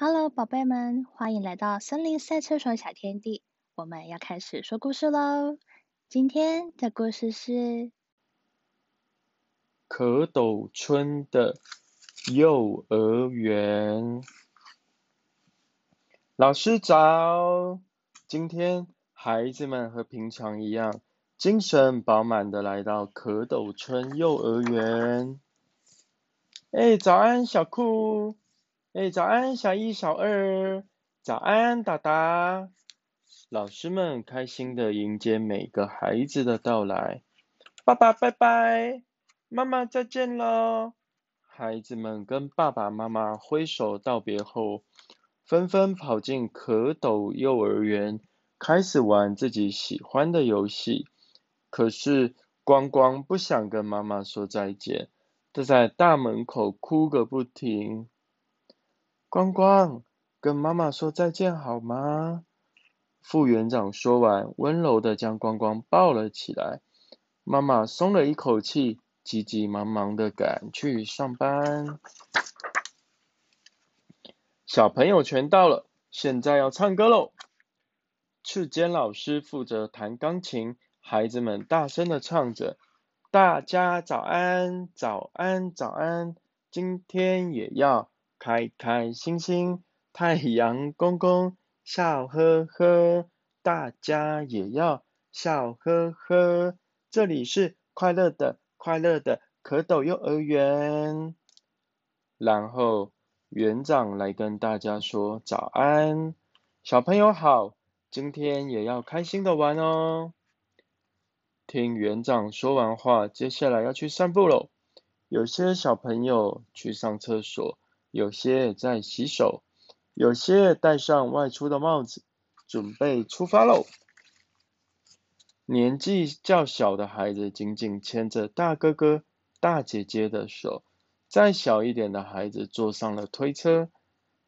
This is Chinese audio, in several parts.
Hello，宝贝们，欢迎来到森林赛车手小天地。我们要开始说故事喽。今天的故事是蝌蚪村的幼儿园。老师早，今天孩子们和平常一样，精神饱满的来到蝌蚪村幼儿园。哎，早安，小酷。哎，早安，小一、小二，早安，达达。老师们开心的迎接每个孩子的到来。爸爸拜拜，妈妈再见喽。孩子们跟爸爸妈妈挥手道别后，纷纷跑进蝌蚪幼儿园，开始玩自己喜欢的游戏。可是光光不想跟妈妈说再见，他在大门口哭个不停。光光，跟妈妈说再见好吗？副园长说完，温柔的将光光抱了起来。妈妈松了一口气，急急忙忙的赶去上班。小朋友全到了，现在要唱歌喽！赤间老师负责弹钢琴，孩子们大声的唱着：“大家早安，早安，早安，今天也要。”开开心心，太阳公公笑呵呵，大家也要笑呵呵。这里是快乐的快乐的蝌蚪幼儿园。然后园长来跟大家说早安，小朋友好，今天也要开心的玩哦。听园长说完话，接下来要去散步喽。有些小朋友去上厕所。有些在洗手，有些戴上外出的帽子，准备出发喽。年纪较小的孩子紧紧牵着大哥哥、大姐姐的手，再小一点的孩子坐上了推车，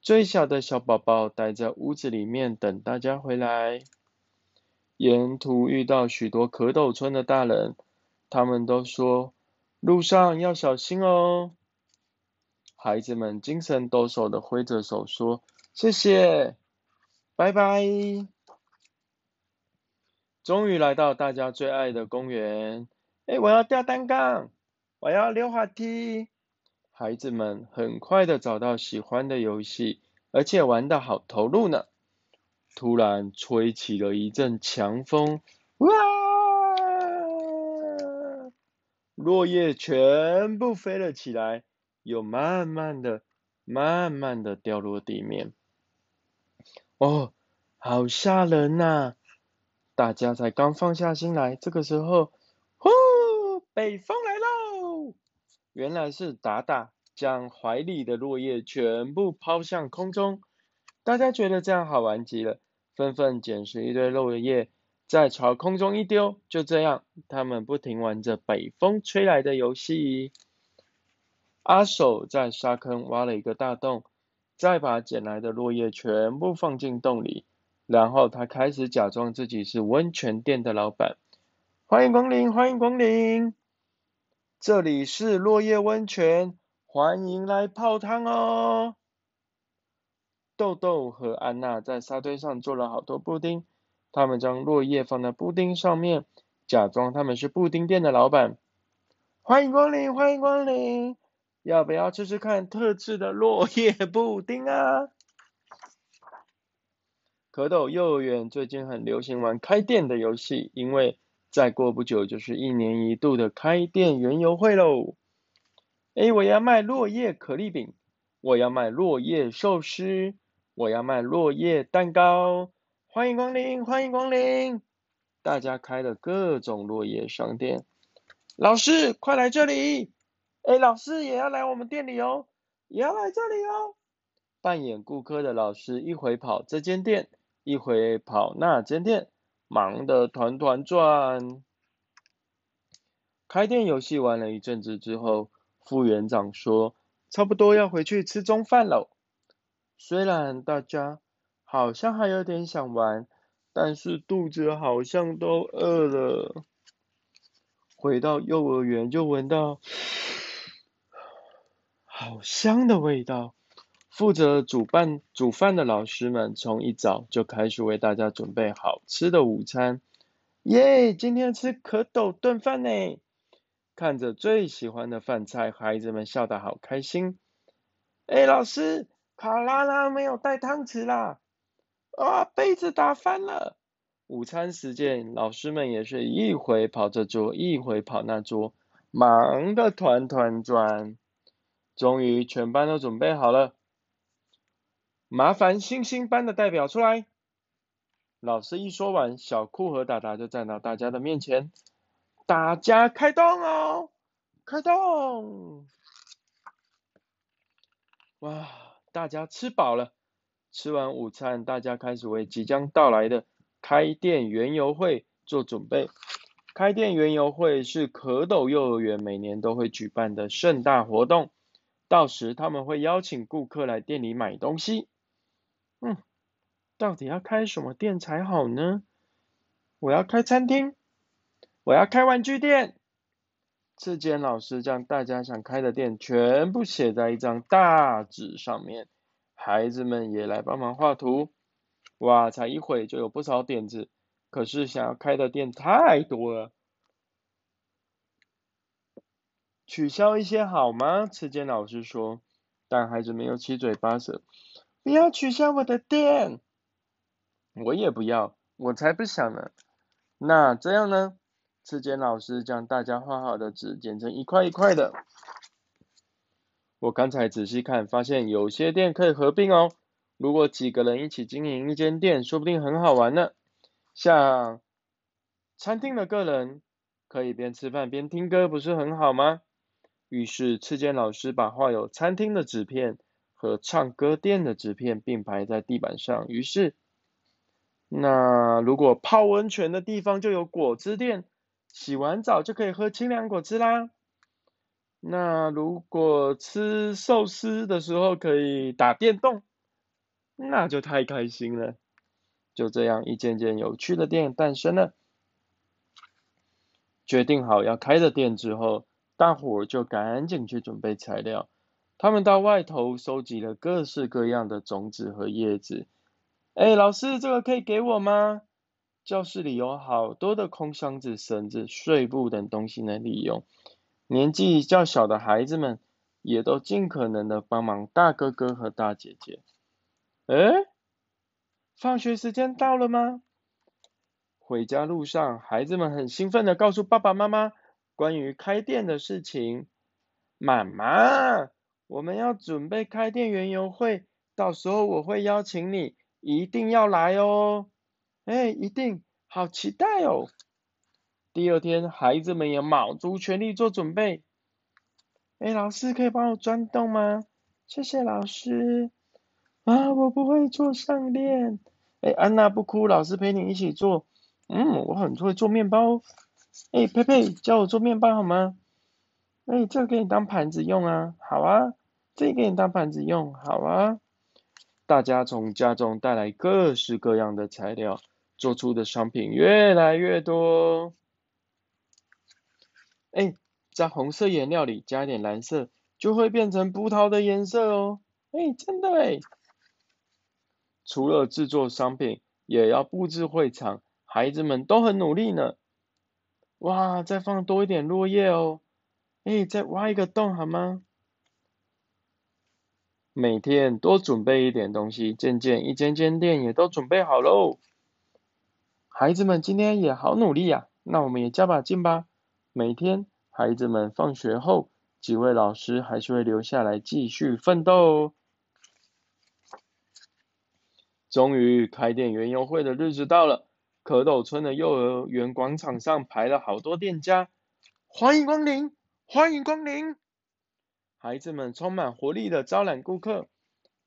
最小的小宝宝待在屋子里面等大家回来。沿途遇到许多蝌蚪村的大人，他们都说路上要小心哦。孩子们精神抖擞的挥着手说：“谢谢，拜拜。”终于来到大家最爱的公园。哎，我要吊单杠，我要溜滑梯。孩子们很快的找到喜欢的游戏，而且玩的好投入呢。突然吹起了一阵强风，哇！落叶全部飞了起来。又慢慢的、慢慢的掉落地面，哦，好吓人呐！大家才刚放下心来，这个时候，呼，北风来喽！原来是达达将怀里的落叶全部抛向空中，大家觉得这样好玩极了，纷纷捡拾一堆落叶，再朝空中一丢，就这样，他们不停玩着北风吹来的游戏。阿手在沙坑挖了一个大洞，再把捡来的落叶全部放进洞里，然后他开始假装自己是温泉店的老板。欢迎光临，欢迎光临，这里是落叶温泉，欢迎来泡汤哦。豆豆和安娜在沙堆上做了好多布丁，他们将落叶放在布丁上面，假装他们是布丁店的老板。欢迎光临，欢迎光临。要不要吃吃看特制的落叶布丁啊？蝌蚪幼儿园最近很流行玩开店的游戏，因为再过不久就是一年一度的开店园游会喽。哎，我要卖落叶可丽饼，我要卖落叶寿司，我要卖落叶蛋糕，欢迎光临，欢迎光临！大家开了各种落叶商店，老师快来这里！哎，老师也要来我们店里哦，也要来这里哦。扮演顾客的老师一回跑这间店，一回跑那间店，忙得团团转。开店游戏玩了一阵子之后，副园长说，差不多要回去吃中饭喽。虽然大家好像还有点想玩，但是肚子好像都饿了。回到幼儿园就闻到。好香的味道！负责煮饭煮饭的老师们从一早就开始为大家准备好吃的午餐。耶，今天吃蝌蚪炖饭呢！看着最喜欢的饭菜，孩子们笑得好开心。哎，老师，卡拉拉没有带汤匙啦！啊，杯子打翻了。午餐时间，老师们也是一回跑这桌，一回跑那桌，忙得团团转。终于，全班都准备好了。麻烦星星班的代表出来。老师一说完，小酷和达达就站到大家的面前。大家开动哦，开动！哇，大家吃饱了。吃完午餐，大家开始为即将到来的开店园游会做准备。开店园游会是蝌蚪幼儿园每年都会举办的盛大活动，到时他们会邀请顾客来店里买东西。嗯。到底要开什么店才好呢？我要开餐厅，我要开玩具店。次间老师将大家想开的店全部写在一张大纸上面，孩子们也来帮忙画图。哇，才一会就有不少点子，可是想要开的店太多了，取消一些好吗？次间老师说，但孩子没有七嘴八舌，不要取消我的店。我也不要，我才不想呢。那这样呢？次间老师将大家画好的纸剪成一块一块的。我刚才仔细看，发现有些店可以合并哦。如果几个人一起经营一间店，说不定很好玩呢。像餐厅的个人可以边吃饭边听歌，不是很好吗？于是次间老师把画有餐厅的纸片和唱歌店的纸片并排在地板上，于是。那如果泡温泉的地方就有果汁店，洗完澡就可以喝清凉果汁啦。那如果吃寿司的时候可以打电动，那就太开心了。就这样，一件件有趣的店诞生了。决定好要开的店之后，大伙儿就赶紧去准备材料。他们到外头收集了各式各样的种子和叶子。哎，老师，这个可以给我吗？教室里有好多的空箱子、绳子、碎布等东西能利用。年纪较小的孩子们也都尽可能的帮忙大哥哥和大姐姐。哎，放学时间到了吗？回家路上，孩子们很兴奋的告诉爸爸妈妈关于开店的事情。妈妈，我们要准备开店园游会，到时候我会邀请你。一定要来哦！哎，一定，好期待哦！第二天，孩子们也卯足全力做准备。哎，老师可以帮我钻洞吗？谢谢老师。啊，我不会做项链。哎，安娜不哭，老师陪你一起做。嗯，我很会做面包。哎，佩佩教我做面包好吗？哎，这个给你当盘子用啊，好啊。这个给你当盘子用，好啊。大家从家中带来各式各样的材料，做出的商品越来越多。哎，在红色颜料里加点蓝色，就会变成葡萄的颜色哦。哎，真的哎。除了制作商品，也要布置会场，孩子们都很努力呢。哇，再放多一点落叶哦。哎，再挖一个洞好吗？每天多准备一点东西，渐渐一间间店也都准备好喽。孩子们今天也好努力呀，那我们也加把劲吧。每天孩子们放学后，几位老师还是会留下来继续奋斗。终于开店园游会的日子到了，蝌蚪村的幼儿园广场上排了好多店家，欢迎光临，欢迎光临。孩子们充满活力的招揽顾客，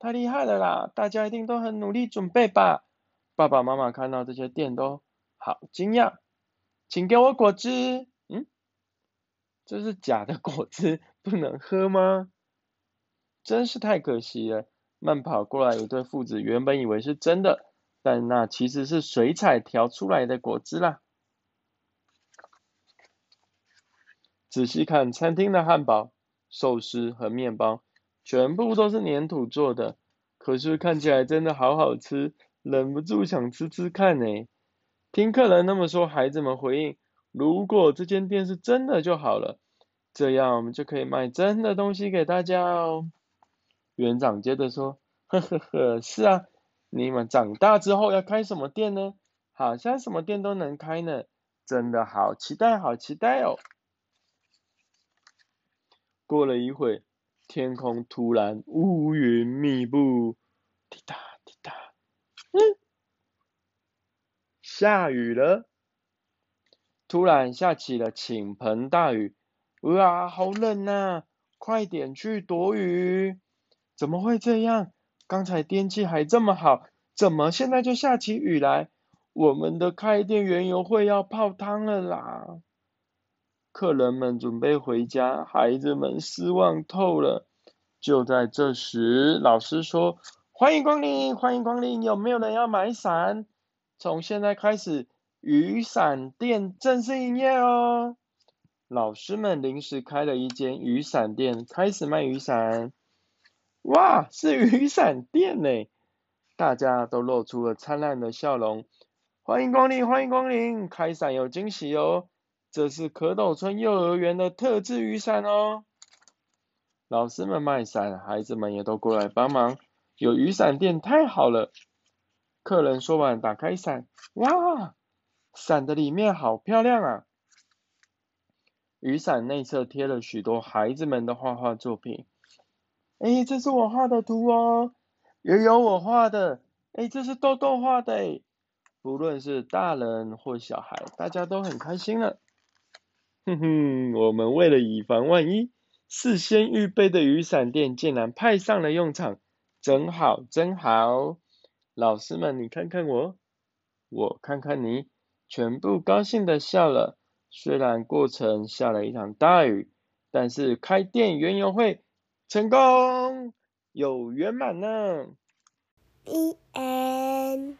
太厉害了啦！大家一定都很努力准备吧？爸爸妈妈看到这些店都好惊讶，请给我果汁。嗯，这是假的果汁，不能喝吗？真是太可惜了。慢跑过来一对父子，原本以为是真的，但那其实是水彩调出来的果汁啦。仔细看餐厅的汉堡。寿司和面包全部都是粘土做的，可是看起来真的好好吃，忍不住想吃吃看呢。听客人那么说，孩子们回应：如果这间店是真的就好了，这样我们就可以卖真的东西给大家哦。园长接着说：呵呵呵，是啊，你们长大之后要开什么店呢？好像什么店都能开呢，真的好期待，好期待哦。过了一会，天空突然乌云密布，滴答滴答，嗯，下雨了。突然下起了倾盆大雨，哇，好冷呐！快点去躲雨！怎么会这样？刚才天气还这么好，怎么现在就下起雨来？我们的开店园游会要泡汤了啦！客人们准备回家，孩子们失望透了。就在这时，老师说：“欢迎光临，欢迎光临，有没有人要买伞？从现在开始，雨伞店正式营业哦！”老师们临时开了一间雨伞店，开始卖雨伞。哇，是雨伞店呢！大家都露出了灿烂的笑容。欢迎光临，欢迎光临，开伞有惊喜哦！这是蝌蚪村幼儿园的特制雨伞哦。老师们卖伞，孩子们也都过来帮忙。有雨伞店太好了。客人说完，打开伞，哇，伞的里面好漂亮啊！雨伞内侧贴了许多孩子们的画画作品。哎，这是我画的图哦，也有我画的。哎，这是豆豆画的哎。不论是大人或小孩，大家都很开心了。哼哼，我们为了以防万一，事先预备的雨伞店竟然派上了用场，真好真好！老师们，你看看我，我看看你，全部高兴的笑了。虽然过程下了一场大雨，但是开店园游会成功，有圆满呢。E N